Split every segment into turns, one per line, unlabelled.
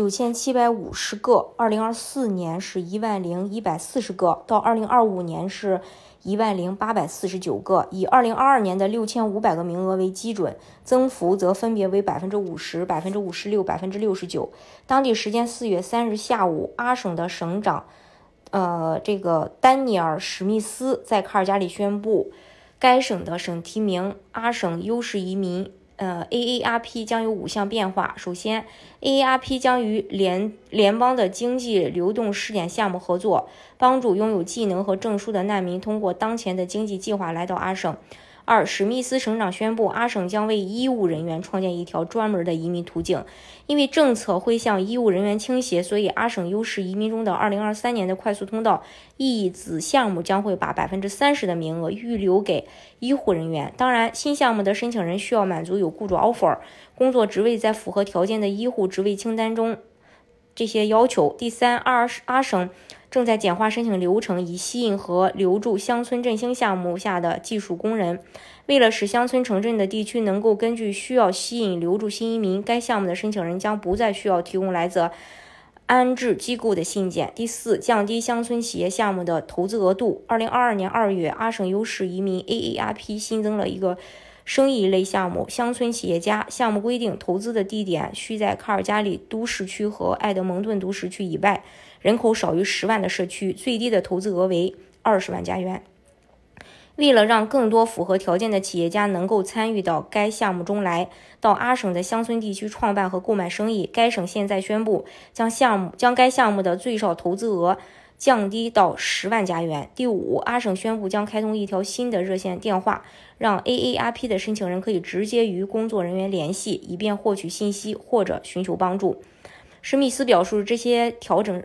九千七百五十个，二零二四年是一万零一百四十个，到二零二五年是一万零八百四十九个，以二零二二年的六千五百个名额为基准，增幅则分别为百分之五十、百分之五十六、百分之六十九。当地时间四月三日下午，阿省的省长，呃，这个丹尼尔·史密斯在卡尔加里宣布，该省的省提名阿省优势移民。呃，AARP 将有五项变化。首先，AARP 将与联联邦的经济流动试点项目合作，帮助拥有技能和证书的难民通过当前的经济计划来到阿省。二，史密斯省长宣布，阿省将为医务人员创建一条专门的移民途径。因为政策会向医务人员倾斜，所以阿省优势移民中的2023年的快速通道一子项目将会把百分之三十的名额预留给医护人员。当然，新项目的申请人需要满足有雇主 offer 工作职位在符合条件的医护职位清单中这些要求。第三，阿阿省。正在简化申请流程，以吸引和留住乡村振兴项目下的技术工人。为了使乡村城镇的地区能够根据需要吸引留住新移民，该项目的申请人将不再需要提供来自安置机构的信件。第四，降低乡村企业项目的投资额度。二零二二年二月，阿省优势移民 AARP 新增了一个生意类项目——乡村企业家项目。规定投资的地点需在卡尔加里都市区和埃德蒙顿都市区以外。人口少于十万的社区，最低的投资额为二十万加元。为了让更多符合条件的企业家能够参与到该项目中来，到阿省的乡村地区创办和购买生意，该省现在宣布将项目将该项目的最少投资额降低到十万加元。第五，阿省宣布将开通一条新的热线电话，让 AARP 的申请人可以直接与工作人员联系，以便获取信息或者寻求帮助。史密斯表示，这些调整。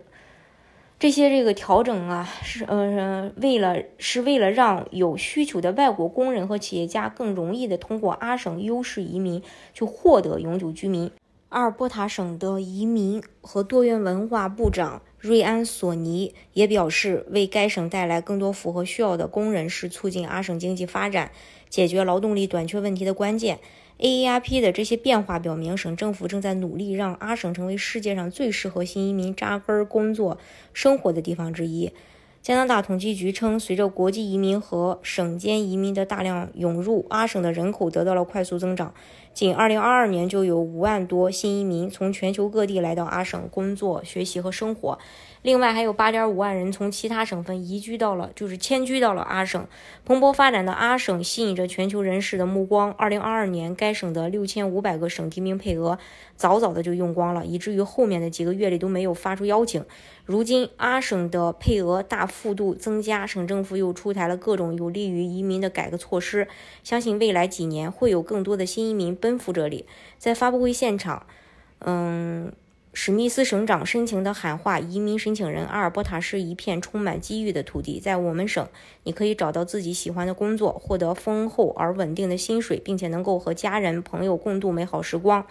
这些这个调整啊，是呃为了是为了让有需求的外国工人和企业家更容易的通过阿省优势移民去获得永久居民。阿尔伯塔省的移民和多元文化部长瑞安·索尼也表示，为该省带来更多符合需要的工人是促进阿省经济发展、解决劳动力短缺问题的关键。AARP 的这些变化表明，省政府正在努力让阿省成为世界上最适合新移民扎根工作、生活的地方之一。加拿大统计局称，随着国际移民和省间移民的大量涌入，阿省的人口得到了快速增长。仅2022年就有5万多新移民从全球各地来到阿省工作、学习和生活。另外还有八点五万人从其他省份移居到了，就是迁居到了阿省。蓬勃发展的阿省吸引着全球人士的目光。二零二二年，该省的六千五百个省提名配额早早的就用光了，以至于后面的几个月里都没有发出邀请。如今，阿省的配额大幅幅度增加，省政府又出台了各种有利于移民的改革措施。相信未来几年会有更多的新移民奔赴这里。在发布会现场，嗯。史密斯省长深情地喊话移民申请人：“阿尔伯塔是一片充满机遇的土地，在我们省，你可以找到自己喜欢的工作，获得丰厚而稳定的薪水，并且能够和家人朋友共度美好时光。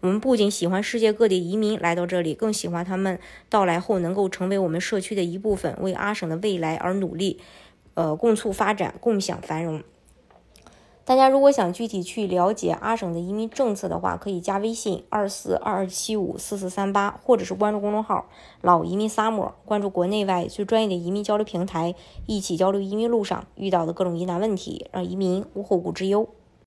我们不仅喜欢世界各地移民来到这里，更喜欢他们到来后能够成为我们社区的一部分，为阿省的未来而努力，呃，共促发展，共享繁荣。”大家如果想具体去了解阿省的移民政策的话，可以加微信二四二二七五四四三八，或者是关注公众号“老移民萨摩”，关注国内外最专业的移民交流平台，一起交流移民路上遇到的各种疑难问题，让移民无后顾之忧。